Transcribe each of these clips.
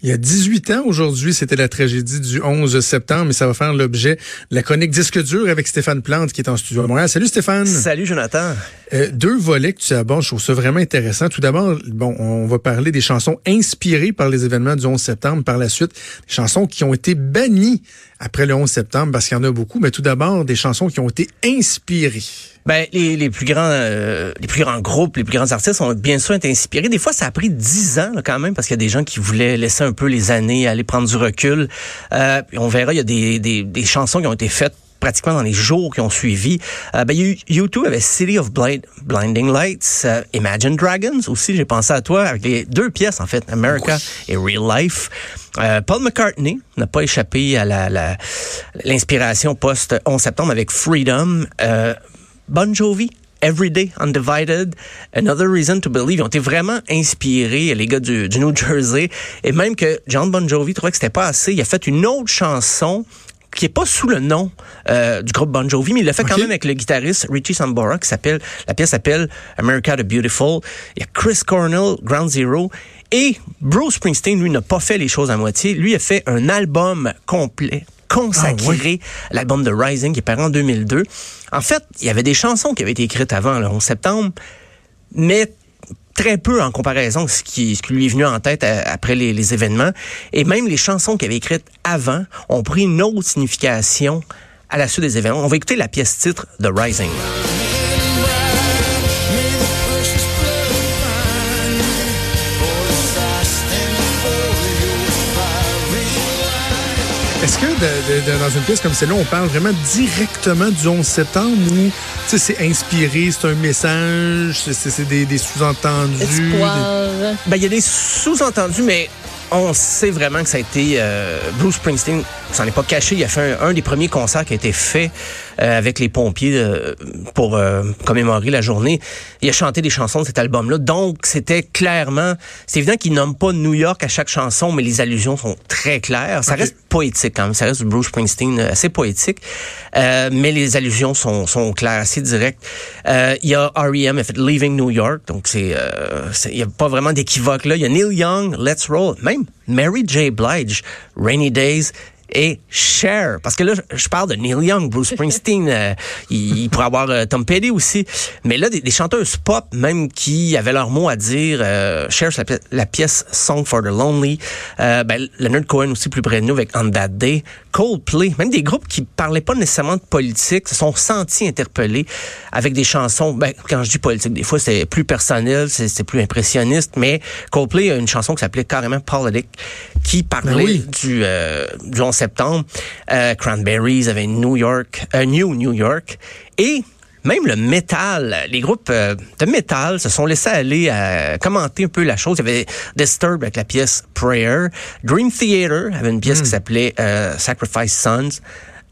Il y a 18 ans aujourd'hui, c'était la tragédie du 11 septembre, et ça va faire l'objet de la chronique Disque dur avec Stéphane Plante qui est en studio à Montréal. Salut Stéphane. Salut Jonathan. Euh, deux volets que tu abordes, je trouve ça vraiment intéressant. Tout d'abord, bon, on va parler des chansons inspirées par les événements du 11 septembre. Par la suite, des chansons qui ont été bannies après le 11 septembre, parce qu'il y en a beaucoup. Mais tout d'abord, des chansons qui ont été inspirées. Ben, les, les plus grands euh, les plus grands groupes, les plus grands artistes ont bien sûr été inspirés. Des fois, ça a pris dix ans là, quand même, parce qu'il y a des gens qui voulaient laisser un peu les années, aller prendre du recul. Euh, on verra, il y a des, des, des chansons qui ont été faites pratiquement dans les jours qui ont suivi. Euh, ben, YouTube avait City of Blind, Blinding Lights, euh, Imagine Dragons aussi, j'ai pensé à toi, avec les deux pièces en fait, America et Real Life. Euh, Paul McCartney n'a pas échappé à l'inspiration la, post 11 septembre avec Freedom. Bon Jovi, Everyday Undivided, Another Reason to Believe. Ils ont été vraiment inspirés, les gars du, du New Jersey. Et même que John Bon Jovi trouvait que c'était pas assez. Il a fait une autre chanson qui est pas sous le nom euh, du groupe Bon Jovi, mais il l'a fait quand même avec le guitariste Richie Sambora, qui s'appelle, la pièce s'appelle America the Beautiful. Il y a Chris Cornell, Ground Zero. Et Bruce Springsteen, lui, n'a pas fait les choses à moitié. Lui a fait un album complet consacré à l'album de Rising qui est paru en 2002. En fait, il y avait des chansons qui avaient été écrites avant le 11 septembre, mais très peu en comparaison de ce qui, ce qui lui est venu en tête euh, après les, les événements. Et même les chansons qu'il avait écrites avant ont pris une autre signification à la suite des événements. On va écouter la pièce titre de Rising. Est-ce que de, de, dans une pièce comme celle-là, on parle vraiment directement du 11 septembre ou c'est inspiré, c'est un message, c'est des, des sous-entendus? Des... Ben, il y a des sous-entendus, mais on sait vraiment que ça a été euh, Bruce Springsteen, s'en est pas caché, il a fait un, un, des premiers concerts qui a été fait euh, avec les pompiers euh, pour euh, commémorer la journée. Il a chanté des chansons de cet album-là, donc c'était clairement, c'est évident qu'il nomme pas New York à chaque chanson, mais les allusions sont très claires. Ça okay. reste poétique quand même, ça reste Bruce Springsteen assez poétique, mais les allusions sont, sont claires, assez directes. il y a R.E.M. a fait Leaving New York, donc c'est il y a pas vraiment d'équivoque là. Il y a Neil Young, Let's Roll, même Mary J. Blige, Rainy Days et Cher. Parce que là, je parle de Neil Young, Bruce Springsteen, euh, il, il, pourrait avoir euh, Tom Petty aussi. Mais là, des, des, chanteuses pop, même qui avaient leur mot à dire. Euh, Cher, c'est la, la, pièce Song for the Lonely. Euh, ben, Leonard Cohen aussi plus près de nous avec On That Day. Coldplay, même des groupes qui parlaient pas nécessairement de politique, se sont sentis interpellés avec des chansons. Ben, quand je dis politique, des fois c'est plus personnel, c'est plus impressionniste, mais Coldplay a une chanson qui s'appelait carrément Politic, qui parlait ben oui. du, euh, du 11 septembre. Euh, Cranberries avait New York, euh, New New York, et même le métal, les groupes euh, de métal se sont laissés aller à commenter un peu la chose. Il y avait Disturbed avec la pièce Prayer. Dream Theater avait une pièce mm. qui s'appelait euh, Sacrifice Sons.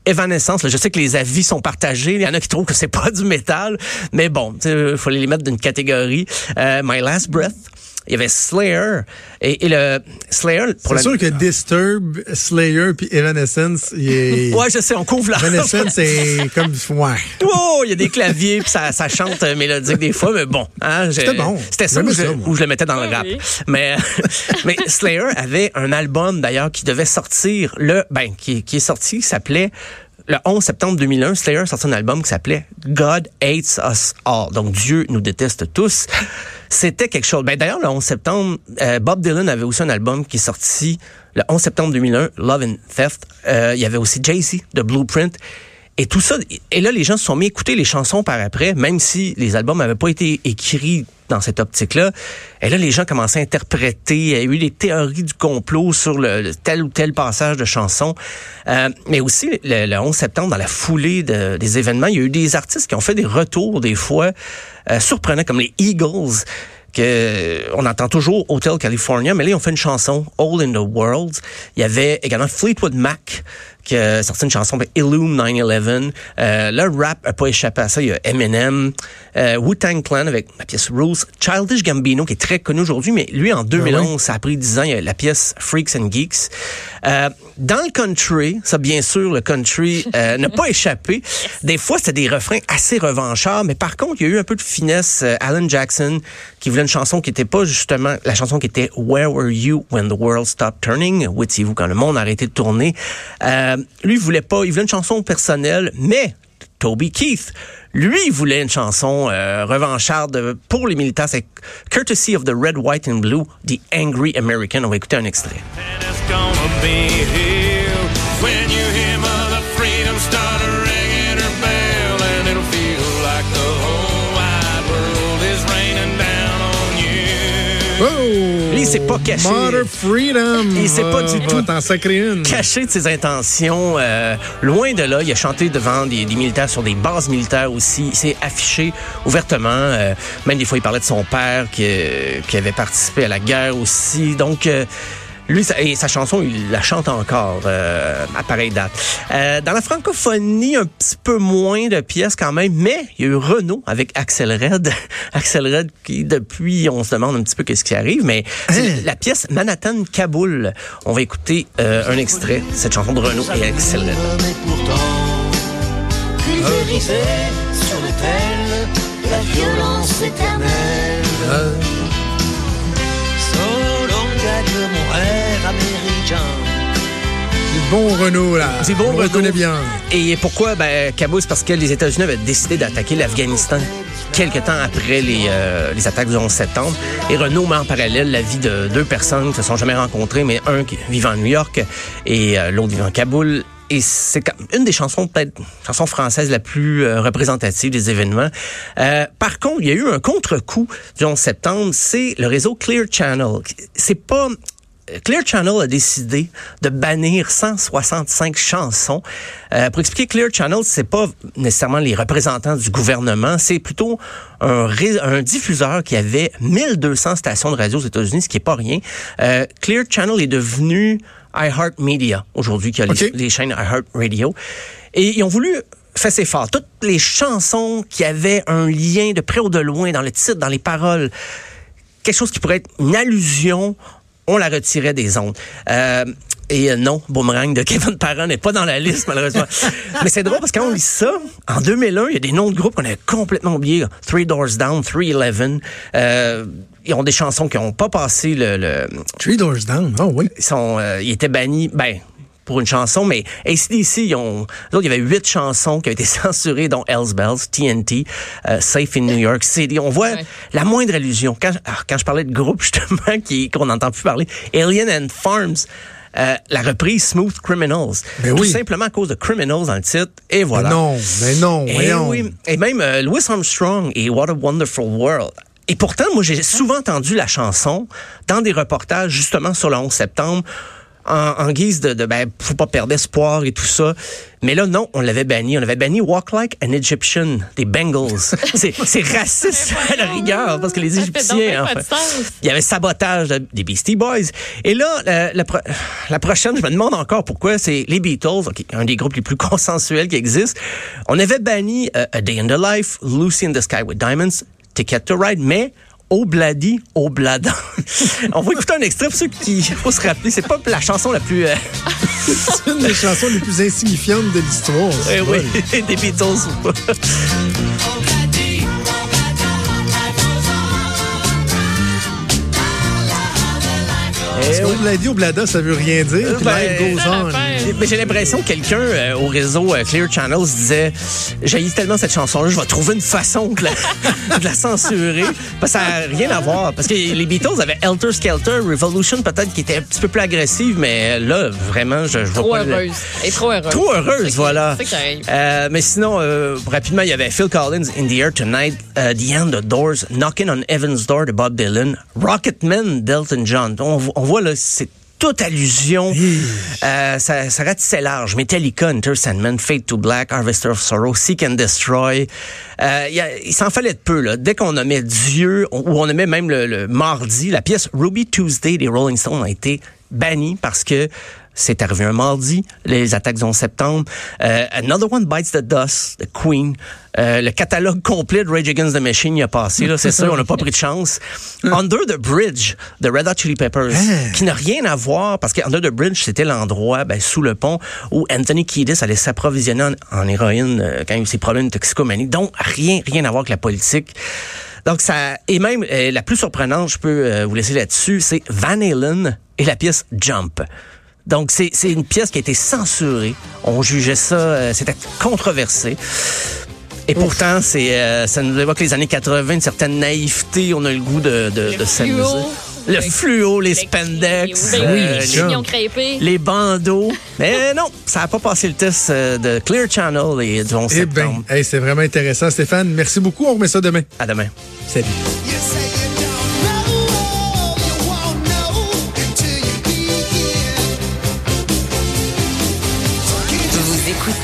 Evanescence, là, je sais que les avis sont partagés. Il y en a qui trouvent que c'est pas du métal, mais bon, il faut les mettre d'une catégorie. Euh, My Last Breath il y avait Slayer et, et le Slayer c'est la... sûr que Disturb Slayer puis Evanescence il est... ouais je sais on couvre là Evanescence c'est comme ouais oh il y a des claviers puis ça, ça chante mélodique des fois mais bon hein, c'était bon c'était ça, où, ça je, où, je, le mettais dans le rap oui. mais mais Slayer avait un album d'ailleurs qui devait sortir le ben qui, qui est sorti qui s'appelait le 11 septembre 2001, Slayer a sorti un album qui s'appelait God Hates Us All. Donc Dieu nous déteste tous. C'était quelque chose. Ben d'ailleurs le 11 septembre, euh, Bob Dylan avait aussi un album qui est sorti le 11 septembre 2001, Love and Theft. Euh, il y avait aussi Jay-Z de Blueprint. Et tout ça, et là, les gens se sont mis à écouter les chansons par après, même si les albums n'avaient pas été écrits dans cette optique-là. Et là, les gens commençaient à interpréter. Il y a eu des théories du complot sur le, tel ou tel passage de chanson. Euh, mais aussi, le, le, 11 septembre, dans la foulée de, des événements, il y a eu des artistes qui ont fait des retours, des fois, euh, surprenants, comme les Eagles, que on entend toujours Hotel California, mais là, ils ont fait une chanson, All in the World. Il y avait également Fleetwood Mac, qui a sorti une chanson avec Illume 9-11. Euh, le rap a pas échappé à ça. Il y a Eminem, euh, Wu-Tang Clan avec la pièce Rules, Childish Gambino, qui est très connu aujourd'hui, mais lui, en 2011, ça a pris 10 ans, il y a la pièce Freaks and Geeks. Euh, dans le country, ça, bien sûr, le country euh, n'a pas échappé. Des fois, c'était des refrains assez revanchards, mais par contre, il y a eu un peu de finesse. Alan Jackson, qui voulait une chanson qui était pas justement la chanson qui était Where Were You When the World Stopped Turning? Où étiez-vous quand le monde a arrêté de tourner? Euh, lui, il voulait pas, il voulait une chanson personnelle, mais Toby Keith, lui, il voulait une chanson euh, revancharde pour les militaires. C'est Courtesy of the Red, White and Blue, The Angry American. On va écouter un extrait. S'est pas caché. Freedom! Il s'est pas du Va- tout caché de ses intentions. euh, loin de là, il a chanté devant des, des militaires sur des bases militaires aussi. Il s'est affiché ouvertement. euh, même des fois, il parlait de son père qui, euh, qui avait participé à la guerre aussi. Donc, euh, lui, sa- et sa chanson, il la chante encore euh, à pareille date. Euh, dans la francophonie, un petit peu moins de pièces quand même, mais il y a eu Renault avec Axel Red. Axel Red qui, depuis, on se demande un petit peu qu'est-ce qui arrive, mais c'est la pièce Manhattan Kaboul. On va écouter euh, un extrait de cette chanson de Renault et Axel Red. Mais pourtant, pulvérisé sur l'autel, la violence éternelle. Solon gagne mon rêve américain. Du bon Renault, là. C'est bon, On Renault. reconnaît bien. Et pourquoi? Ben, Kaboul? C'est parce que les États-Unis avaient décidé d'attaquer l'Afghanistan quelques temps après les, euh, les attaques du 11 septembre. Et Renault met en parallèle la vie de deux personnes qui se sont jamais rencontrées, mais un qui vivant à New York et euh, l'autre vivant à Kaboul. Et c'est une des chansons, peut-être, chanson française la plus euh, représentative des événements. Euh, par contre, il y a eu un contre-coup du 11 septembre, c'est le réseau Clear Channel. C'est pas... Clear Channel a décidé de bannir 165 chansons. Euh, pour expliquer, Clear Channel, c'est pas nécessairement les représentants du gouvernement, c'est plutôt un, ré- un diffuseur qui avait 1200 stations de radio aux États-Unis, ce qui est pas rien. Euh, Clear Channel est devenu iHeartMedia aujourd'hui, qui a les, chaînes iHeartRadio. Et ils ont voulu faire ses fort. Toutes les chansons qui avaient un lien de près ou de loin dans le titre, dans les paroles, quelque chose qui pourrait être une allusion, on la retirait des ondes. Euh, et euh, non, Boomerang de Kevin Parent n'est pas dans la liste, malheureusement. Mais c'est drôle parce que quand on lit ça, en 2001, il y a des noms de groupes qu'on a complètement oubliés. Three Doors Down, 311. Euh, ils ont des chansons qui n'ont pas passé le... le Three Doors Down. Oh oui. ils, sont, euh, ils étaient bannis, ben, pour une chanson, mais ACDC, ils ont, eux autres, il y avait huit chansons qui ont été censurées, dont Hells Bells, TNT, euh, Safe in New York City. On voit Ouais. la moindre allusion. Quand, alors, quand je parlais de groupe, justement, qui, qu'on n'entend plus parler, Alien and Farms, euh, la reprise Smooth Criminals. Ben Tout oui. simplement à cause de Criminals dans le titre. Et voilà. Mais non, mais non, Et, voyons. oui, et même euh, Louis Armstrong et What a Wonderful World. Et pourtant, moi, j'ai souvent entendu la chanson dans des reportages, justement, sur le 11 septembre, en, en guise de, de, ben, faut pas perdre espoir et tout ça. Mais là, non, on l'avait banni. On avait banni Walk Like an Egyptian des Bengals. c'est, raciste à la rigueur, parce que les fait Égyptiens, de sens. il y avait sabotage de- des Beastie Boys. Et là, la, la pro- la prochaine, je me demande encore pourquoi, c'est les Beatles, ok, un des groupes les plus consensuels qui existent. On avait banni euh, A Day in the Life, Lucy in the Sky with Diamonds, Ticket to Ride, mais Obladi, Oblada. On va écouter un extrait pour ceux qui, faut se rappeler, c'est pas la chanson la plus, euh, C'est une des chansons les plus insignifiantes de l'histoire. eh oui, des Beatles ou pas. Parce Eh que oui. Obladi Oblada, ça veut rien dire. puis Ben, life goes on. J'ai- mais J'ai l'impression que quelqu'un euh, au réseau euh, Clear Channels disait j'ai tellement cette chanson-là, je vais trouver une façon de la, de la censurer. Parce que ça n'a rien à voir. Parce que les Beatles avaient Helter Skelter, Revolution peut-être qui était un petit peu plus agressive, mais là, vraiment, je, je vois Trop pas heureuse. Elle est trop heureuse. Trop heureuse, voilà. C'est qui arrive. Euh, mais sinon, euh, rapidement, il y avait Phil Collins, In the Air Tonight, euh, The End of Doors, Knocking on Heaven's Door de Bob Dylan, Rocketman d'Elton John. On, vo- on voit là, c'est toute allusion. Euh, ça, ça ratissait large. Metallica, Enter Sandman, Fade to Black, Harvester of Sorrow, Seek and Destroy. Euh, il y a- il s'en fallait de peu. Là. Dès qu'on nommait Dieu, on- ou on nommait même le, le mardi, la pièce Ruby Tuesday des Rolling Stones a été bannie parce que c'est arrivé un mardi, les attaques du 11 septembre. Euh, Another One Bites the Dust, The Queen. Euh, le catalogue complet de Rage Against the Machine y a passé, là, c'est sûr, on n'a pas pris de chance. Under the Bridge de Red Hot Chili Peppers, qui n'a rien à voir, parce que Under the Bridge, c'était l'endroit, ben, sous le pont, où Anthony Kiedis allait s'approvisionner en, en héroïne euh, quand il a eu ses problèmes de toxicomanie. Donc, rien, rien à voir avec la politique. Donc ça et même euh, la plus surprenante, je peux euh, vous laisser là-dessus, c'est Van Halen et la pièce Jump. Donc c'est c'est une pièce qui a été censurée. On jugeait ça, euh, c'était controversé. Et pourtant, c'est euh, ça nous évoque les années 80, une certaine naïveté. On a le goût de, de, Le de s'amuser. fluo. Le fluo, les spandex, Ben euh, oui, les- les chignons crêpés. les bandeaux. Mais non, ça n'a pas passé le test euh, de Clear Channel et du 11 Eh septembre. hey, c'est vraiment intéressant, Stéphane. Merci beaucoup. On remet ça demain. À demain. Salut.